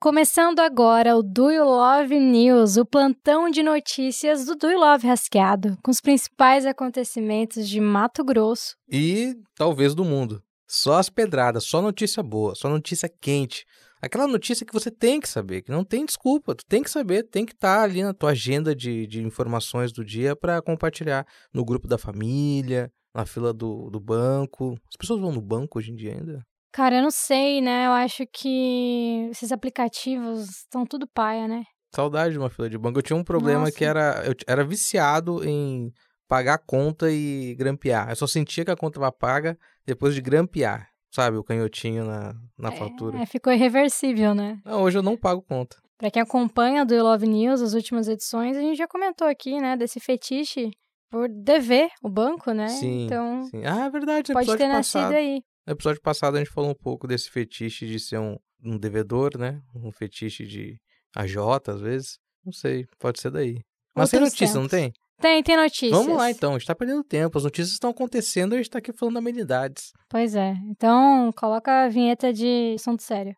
Começando agora o Do You Love News, o plantão de notícias do Do You Love Rasqueado, com os principais acontecimentos de Mato Grosso. E talvez do mundo. Só as pedradas, só notícia boa, só notícia quente. Aquela notícia que você tem que saber, que não tem desculpa, tu tem que saber, tem que estar tá ali na tua agenda de, de informações do dia para compartilhar no grupo da família, na fila do, do banco. As pessoas vão no banco hoje em dia ainda? Cara, eu não sei, né? Eu acho que esses aplicativos estão tudo paia, né? Saudade de uma fila de banco. Eu tinha um problema Nossa. que era. Eu era viciado em pagar a conta e grampear. Eu só sentia que a conta estava paga depois de grampear. Sabe, o canhotinho na, na é, fatura. É, ficou irreversível, né? Não, hoje eu não pago conta. Pra quem acompanha do Love News, as últimas edições, a gente já comentou aqui, né, desse fetiche por dever o banco, né? Sim. Então. Sim. Ah, é verdade. Pode ter passado. nascido aí. No episódio passado a gente falou um pouco desse fetiche de ser um, um devedor, né? Um fetiche de AJ, às vezes. Não sei, pode ser daí. Mas Outros tem notícia, tempos. não tem? Tem, tem notícias. Vamos lá então, a gente tá perdendo tempo. As notícias estão acontecendo e a gente tá aqui falando amenidades. Pois é. Então, coloca a vinheta de assunto sério.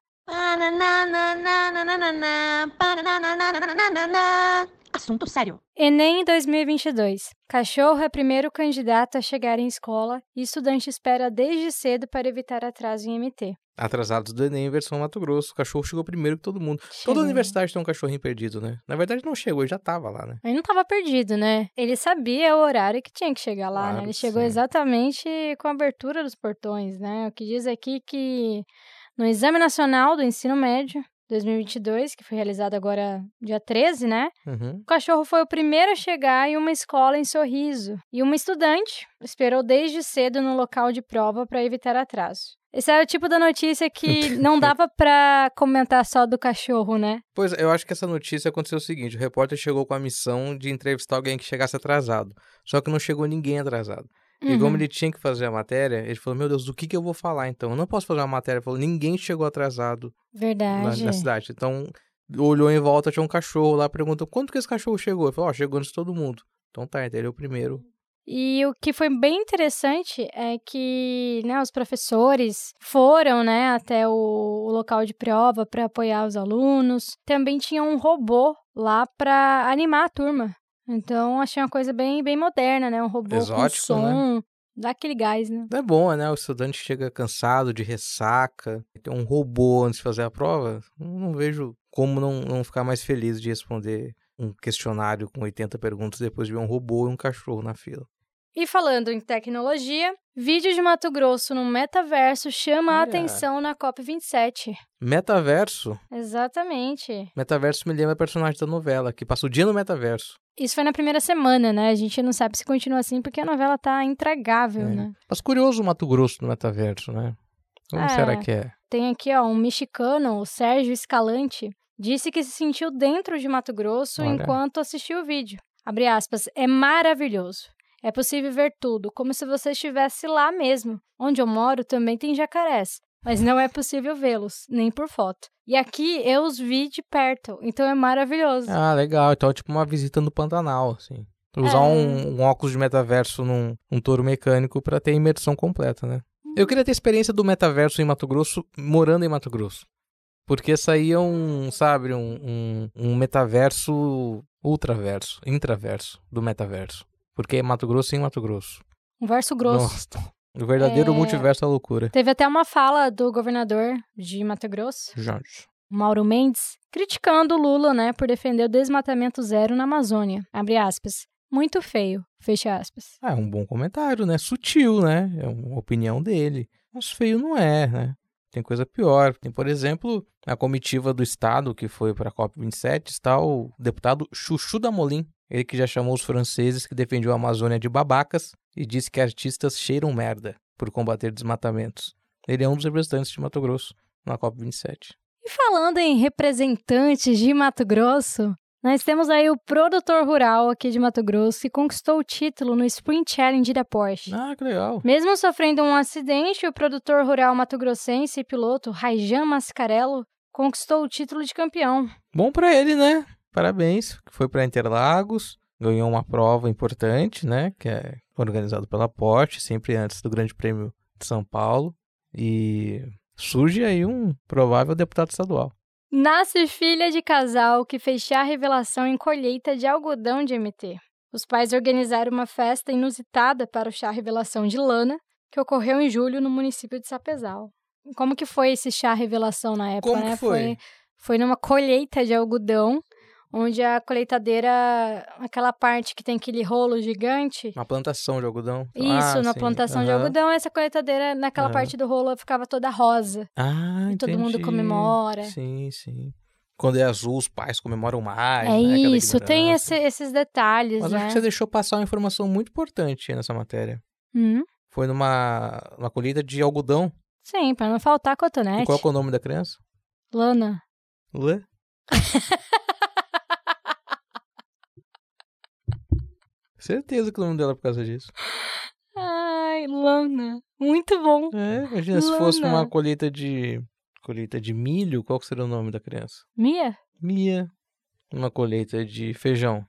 Assunto sério. Enem 2022. Cachorro é primeiro candidato a chegar em escola e estudante espera desde cedo para evitar atraso em MT. Atrasados do Enem, versão Mato Grosso. O cachorro chegou primeiro que todo mundo. Chegou. Toda universidade tem um cachorrinho perdido, né? Na verdade, não chegou, ele já tava lá, né? Ele não tava perdido, né? Ele sabia o horário que tinha que chegar lá, claro, né? Ele chegou sim. exatamente com a abertura dos portões, né? O que diz aqui que no Exame Nacional do Ensino Médio, 2022, que foi realizado agora dia 13, né? Uhum. O cachorro foi o primeiro a chegar em uma escola em Sorriso. E uma estudante esperou desde cedo no local de prova para evitar atraso. Esse é o tipo da notícia que não dava para comentar só do cachorro, né? Pois, eu acho que essa notícia aconteceu o seguinte: o repórter chegou com a missão de entrevistar alguém que chegasse atrasado. Só que não chegou ninguém atrasado. Uhum. E como ele tinha que fazer a matéria, ele falou: Meu Deus, do que, que eu vou falar então? Eu não posso fazer uma matéria. Ele falou: Ninguém chegou atrasado Verdade. Na, na cidade. Então, olhou em volta, tinha um cachorro lá, perguntou: Quanto que esse cachorro chegou? Ele falou: Ó, oh, chegou antes de todo mundo. Então tá, então ele é o primeiro. E o que foi bem interessante é que né, os professores foram né, até o, o local de prova para apoiar os alunos. Também tinha um robô lá para animar a turma. Então, achei uma coisa bem, bem moderna, né? Um robô Exótico, com som, né? dá aquele gás, né? É bom, né? O estudante chega cansado, de ressaca, tem um robô antes de fazer a prova. Não vejo como não, não ficar mais feliz de responder um questionário com 80 perguntas depois de ver um robô e um cachorro na fila. E falando em tecnologia, vídeo de Mato Grosso no metaverso chama a atenção na COP27. Metaverso? Exatamente. Metaverso me lembra a personagem da novela, que passa o dia no metaverso. Isso foi na primeira semana, né? A gente não sabe se continua assim porque a novela tá intragável, é. né? Mas curioso o Mato Grosso no metaverso, né? Como é, será que é? Tem aqui, ó, um mexicano, o Sérgio Escalante, disse que se sentiu dentro de Mato Grosso Olha. enquanto assistiu o vídeo. Abre aspas, é maravilhoso. É possível ver tudo, como se você estivesse lá mesmo. Onde eu moro também tem jacarés, mas não é possível vê-los, nem por foto. E aqui eu os vi de perto, então é maravilhoso. Ah, legal. Então é tipo uma visita no Pantanal, assim. Usar é... um, um, óculos de metaverso num um touro mecânico para ter imersão completa, né? Eu queria ter experiência do metaverso em Mato Grosso, morando em Mato Grosso. Porque saía um, sabe, um, um, um metaverso ultraverso, intraverso do metaverso. Porque é Mato Grosso em Mato Grosso. Um verso grosso. Nossa. O verdadeiro é... multiverso da loucura. Teve até uma fala do governador de Mato Grosso, Jorge. Mauro Mendes, criticando o Lula, né, por defender o desmatamento zero na Amazônia. Abre aspas. Muito feio, fecha aspas. Ah, é um bom comentário, né? Sutil, né? É uma opinião dele. Mas feio não é, né? Tem coisa pior. Tem, por exemplo, a comitiva do Estado que foi para a COP27, está o deputado Chuchu da Molim, ele que já chamou os franceses que defendiam a Amazônia de babacas e disse que artistas cheiram merda por combater desmatamentos. Ele é um dos representantes de Mato Grosso na COP27. E falando em representantes de Mato Grosso, nós temos aí o produtor rural aqui de Mato Grosso que conquistou o título no Sprint Challenge da Porsche. Ah, que legal. Mesmo sofrendo um acidente, o produtor rural mato-grossense e piloto Raijan Mascarello conquistou o título de campeão. Bom para ele, né? Parabéns. Foi para Interlagos, ganhou uma prova importante, né? Que é organizado pela Porsche, sempre antes do Grande Prêmio de São Paulo. E surge aí um provável deputado estadual. Nasce filha de casal que fez chá revelação em colheita de algodão de MT. Os pais organizaram uma festa inusitada para o chá revelação de Lana, que ocorreu em julho no município de Sapezal. Como que foi esse chá revelação na época, Como né? foi? foi? Foi numa colheita de algodão, onde a colheitadeira, aquela parte que tem aquele rolo gigante, Uma plantação de algodão. isso, Ah, na plantação de Aham. algodão, essa colheitadeira, naquela Aham. parte do rolo, ficava toda rosa. Ah, E todo mundo entendi. comemora. Sim, sim. Quando é azul, os pais comemoram mais. é né? Isso, tem esse- esses detalhes, Mas né? acho que você deixou passar uma informação muito importante nessa matéria. Hum, Foi numa, numa colheita de algodão. sim, pra não faltar E cotonete. qual que é o nome da criança? Lana. Lã? Certeza que o nome dela é por causa disso. Ai, Lana. Muito bom. É, imagina se fosse uma colheita de colheita de milho, qual que seria o nome da criança? Mia? Mia. Uma colheita de feijão.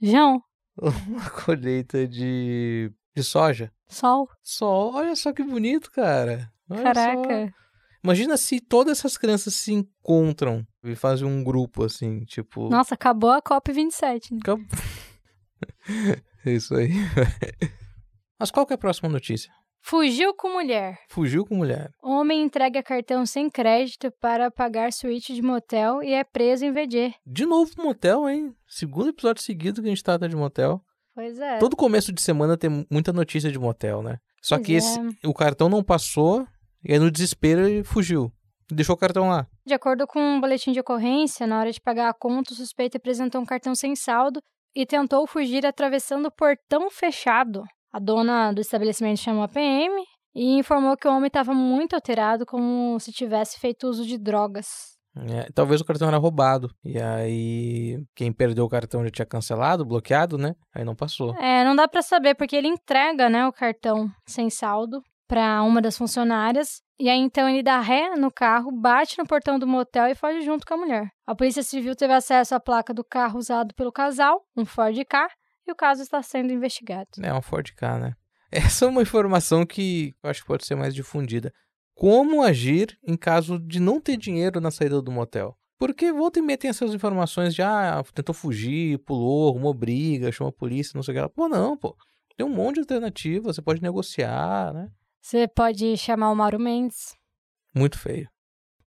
João? Uma colheita de de soja. Sol? Só, olha só que bonito, cara. Olha Caraca. só. Imagina se todas essas crianças se encontram e fazem um grupo assim, tipo. Nossa, acabou a COP27. Né? Acab- É Isso aí. Mas qual que é a próxima notícia? Fugiu com mulher. Fugiu com mulher. Homem entrega cartão sem crédito para pagar suíte de motel e é preso em VG. De novo motel, hein? Segundo episódio seguido que a gente trata de motel. Pois é. Todo começo de semana tem muita notícia de motel, né? Só Pois que é. esse, o cartão não passou e aí no desespero ele fugiu. Deixou o cartão lá. De acordo com um boletim de ocorrência, na hora de pagar a conta, o suspeito apresentou um cartão sem saldo e tentou fugir atravessando o portão fechado. A dona do estabelecimento chamou a PM e informou que o homem estava muito alterado, como se tivesse feito uso de drogas. É, talvez o cartão era roubado. E aí, quem perdeu o cartão já tinha cancelado, bloqueado, né? Aí não passou. É, não dá pra saber porque ele entrega, né, o cartão sem saldo pra uma das funcionárias e aí então ele dá ré no carro, bate no portão do motel e foge junto com a mulher. A Polícia Civil teve acesso à placa do carro usado pelo casal, um Ford K, e o caso está sendo investigado. É um Ford K, né? Essa é uma informação que eu acho que pode ser mais difundida. Como agir em caso de não ter dinheiro na saída do motel? Porque volta e meia tem essas informações de, ah, tentou fugir, pulou, arrumou briga, chamou a polícia, não sei o que. Pô, não, pô. Tem um monte de alternativa, você pode negociar, né? Você pode chamar o Mauro Mendes. Muito feio.